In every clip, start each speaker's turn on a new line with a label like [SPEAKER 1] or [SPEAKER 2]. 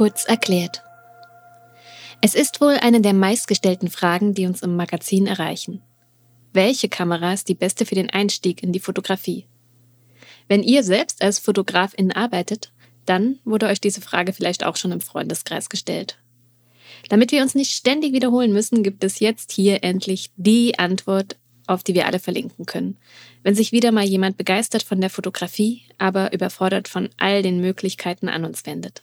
[SPEAKER 1] Kurz erklärt. Es ist wohl eine der meistgestellten Fragen, die uns im Magazin erreichen. Welche Kamera ist die beste für den Einstieg in die Fotografie? Wenn ihr selbst als Fotografin arbeitet, dann wurde euch diese Frage vielleicht auch schon im Freundeskreis gestellt. Damit wir uns nicht ständig wiederholen müssen, gibt es jetzt hier endlich die Antwort, auf die wir alle verlinken können. Wenn sich wieder mal jemand begeistert von der Fotografie, aber überfordert von all den Möglichkeiten an uns wendet.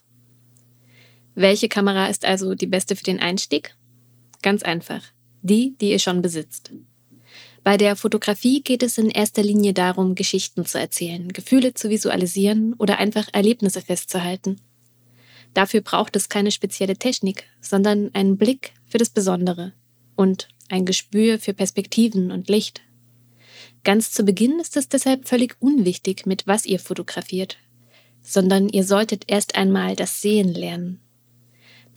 [SPEAKER 1] Welche Kamera ist also die beste für den Einstieg? Ganz einfach. Die, die ihr schon besitzt. Bei der Fotografie geht es in erster Linie darum, Geschichten zu erzählen, Gefühle zu visualisieren oder einfach Erlebnisse festzuhalten. Dafür braucht es keine spezielle Technik, sondern einen Blick für das Besondere und ein Gespür für Perspektiven und Licht. Ganz zu Beginn ist es deshalb völlig unwichtig, mit was ihr fotografiert, sondern ihr solltet erst einmal das Sehen lernen.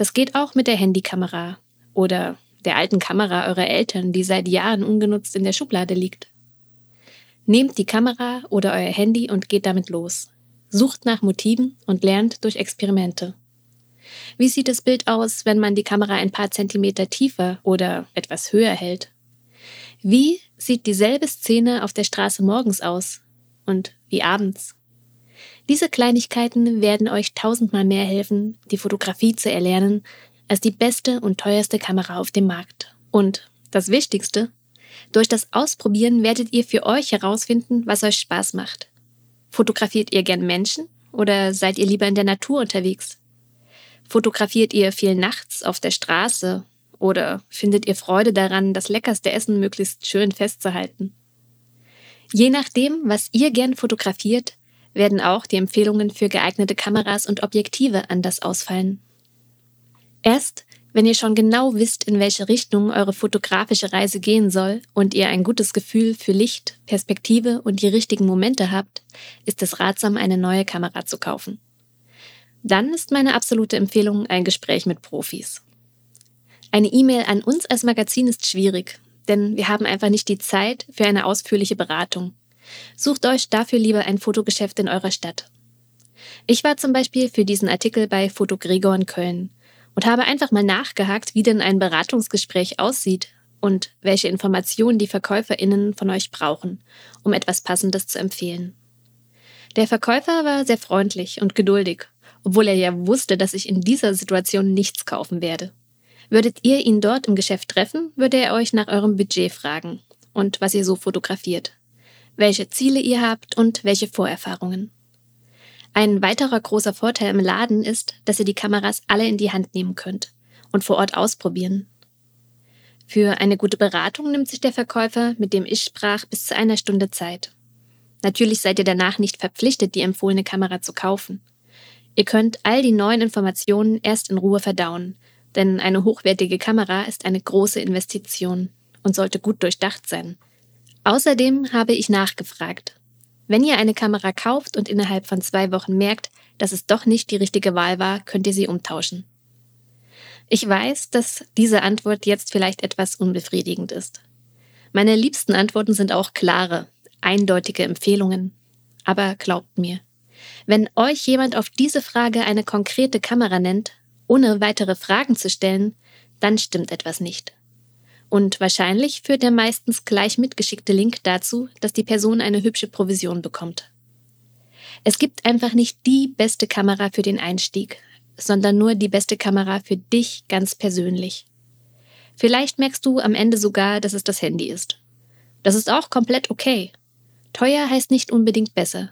[SPEAKER 1] Das geht auch mit der Handykamera oder der alten Kamera eurer Eltern, die seit Jahren ungenutzt in der Schublade liegt. Nehmt die Kamera oder euer Handy und geht damit los. Sucht nach Motiven und lernt durch Experimente. Wie sieht das Bild aus, wenn man die Kamera ein paar Zentimeter tiefer oder etwas höher hält? Wie sieht dieselbe Szene auf der Straße morgens aus und wie abends? Diese Kleinigkeiten werden euch tausendmal mehr helfen, die Fotografie zu erlernen, als die beste und teuerste Kamera auf dem Markt. Und das Wichtigste, durch das Ausprobieren werdet ihr für euch herausfinden, was euch Spaß macht. Fotografiert ihr gern Menschen oder seid ihr lieber in der Natur unterwegs? Fotografiert ihr viel nachts auf der Straße oder findet ihr Freude daran, das leckerste Essen möglichst schön festzuhalten? Je nachdem, was ihr gern fotografiert, werden auch die Empfehlungen für geeignete Kameras und Objektive anders ausfallen. Erst wenn ihr schon genau wisst, in welche Richtung eure fotografische Reise gehen soll und ihr ein gutes Gefühl für Licht, Perspektive und die richtigen Momente habt, ist es ratsam, eine neue Kamera zu kaufen. Dann ist meine absolute Empfehlung ein Gespräch mit Profis. Eine E-Mail an uns als Magazin ist schwierig, denn wir haben einfach nicht die Zeit für eine ausführliche Beratung. Sucht euch dafür lieber ein Fotogeschäft in eurer Stadt. Ich war zum Beispiel für diesen Artikel bei Foto Gregor in Köln und habe einfach mal nachgehakt, wie denn ein Beratungsgespräch aussieht und welche Informationen die VerkäuferInnen von euch brauchen, um etwas Passendes zu empfehlen. Der Verkäufer war sehr freundlich und geduldig, obwohl er ja wusste, dass ich in dieser Situation nichts kaufen werde. Würdet ihr ihn dort im Geschäft treffen, würde er euch nach eurem Budget fragen und was ihr so fotografiert welche Ziele ihr habt und welche Vorerfahrungen. Ein weiterer großer Vorteil im Laden ist, dass ihr die Kameras alle in die Hand nehmen könnt und vor Ort ausprobieren. Für eine gute Beratung nimmt sich der Verkäufer, mit dem ich sprach, bis zu einer Stunde Zeit. Natürlich seid ihr danach nicht verpflichtet, die empfohlene Kamera zu kaufen. Ihr könnt all die neuen Informationen erst in Ruhe verdauen, denn eine hochwertige Kamera ist eine große Investition und sollte gut durchdacht sein. Außerdem habe ich nachgefragt. Wenn ihr eine Kamera kauft und innerhalb von zwei Wochen merkt, dass es doch nicht die richtige Wahl war, könnt ihr sie umtauschen. Ich weiß, dass diese Antwort jetzt vielleicht etwas unbefriedigend ist. Meine liebsten Antworten sind auch klare, eindeutige Empfehlungen. Aber glaubt mir, wenn euch jemand auf diese Frage eine konkrete Kamera nennt, ohne weitere Fragen zu stellen, dann stimmt etwas nicht. Und wahrscheinlich führt der meistens gleich mitgeschickte Link dazu, dass die Person eine hübsche Provision bekommt. Es gibt einfach nicht die beste Kamera für den Einstieg, sondern nur die beste Kamera für dich ganz persönlich. Vielleicht merkst du am Ende sogar, dass es das Handy ist. Das ist auch komplett okay. Teuer heißt nicht unbedingt besser.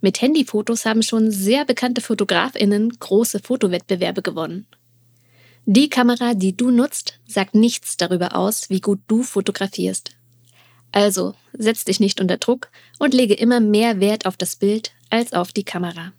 [SPEAKER 1] Mit Handyfotos haben schon sehr bekannte Fotografinnen große Fotowettbewerbe gewonnen. Die Kamera, die du nutzt, sagt nichts darüber aus, wie gut du fotografierst. Also setz dich nicht unter Druck und lege immer mehr Wert auf das Bild als auf die Kamera.